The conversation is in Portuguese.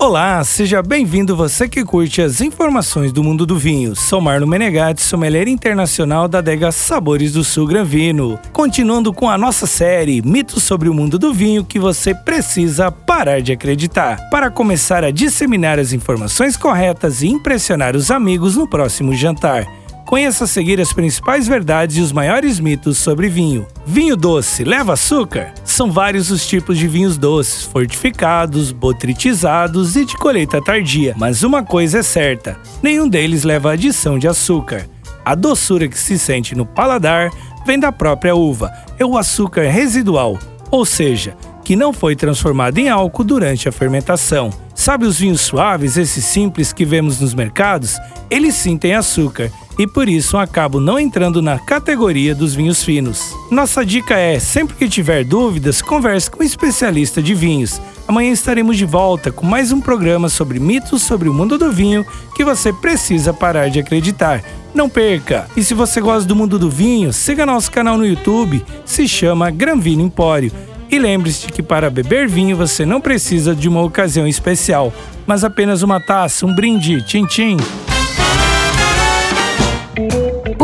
Olá, seja bem-vindo você que curte as informações do mundo do vinho. Sou Marlon Menegatti, sommelier internacional da adega Sabores do Sul Granvino. Continuando com a nossa série Mitos sobre o mundo do vinho que você precisa parar de acreditar, para começar a disseminar as informações corretas e impressionar os amigos no próximo jantar. Conheça a seguir as principais verdades e os maiores mitos sobre vinho. Vinho doce leva açúcar? São vários os tipos de vinhos doces, fortificados, botritizados e de colheita tardia. Mas uma coisa é certa: nenhum deles leva adição de açúcar. A doçura que se sente no paladar vem da própria uva, é o açúcar residual, ou seja, que não foi transformado em álcool durante a fermentação. Sabe os vinhos suaves, esses simples que vemos nos mercados? Eles sim têm açúcar e por isso acabo não entrando na categoria dos vinhos finos. Nossa dica é: sempre que tiver dúvidas, converse com um especialista de vinhos. Amanhã estaremos de volta com mais um programa sobre mitos sobre o mundo do vinho que você precisa parar de acreditar. Não perca! E se você gosta do mundo do vinho, siga nosso canal no YouTube, se chama Gran Vino Empório. E lembre-se que para beber vinho você não precisa de uma ocasião especial, mas apenas uma taça, um brinde, tchim-tchim.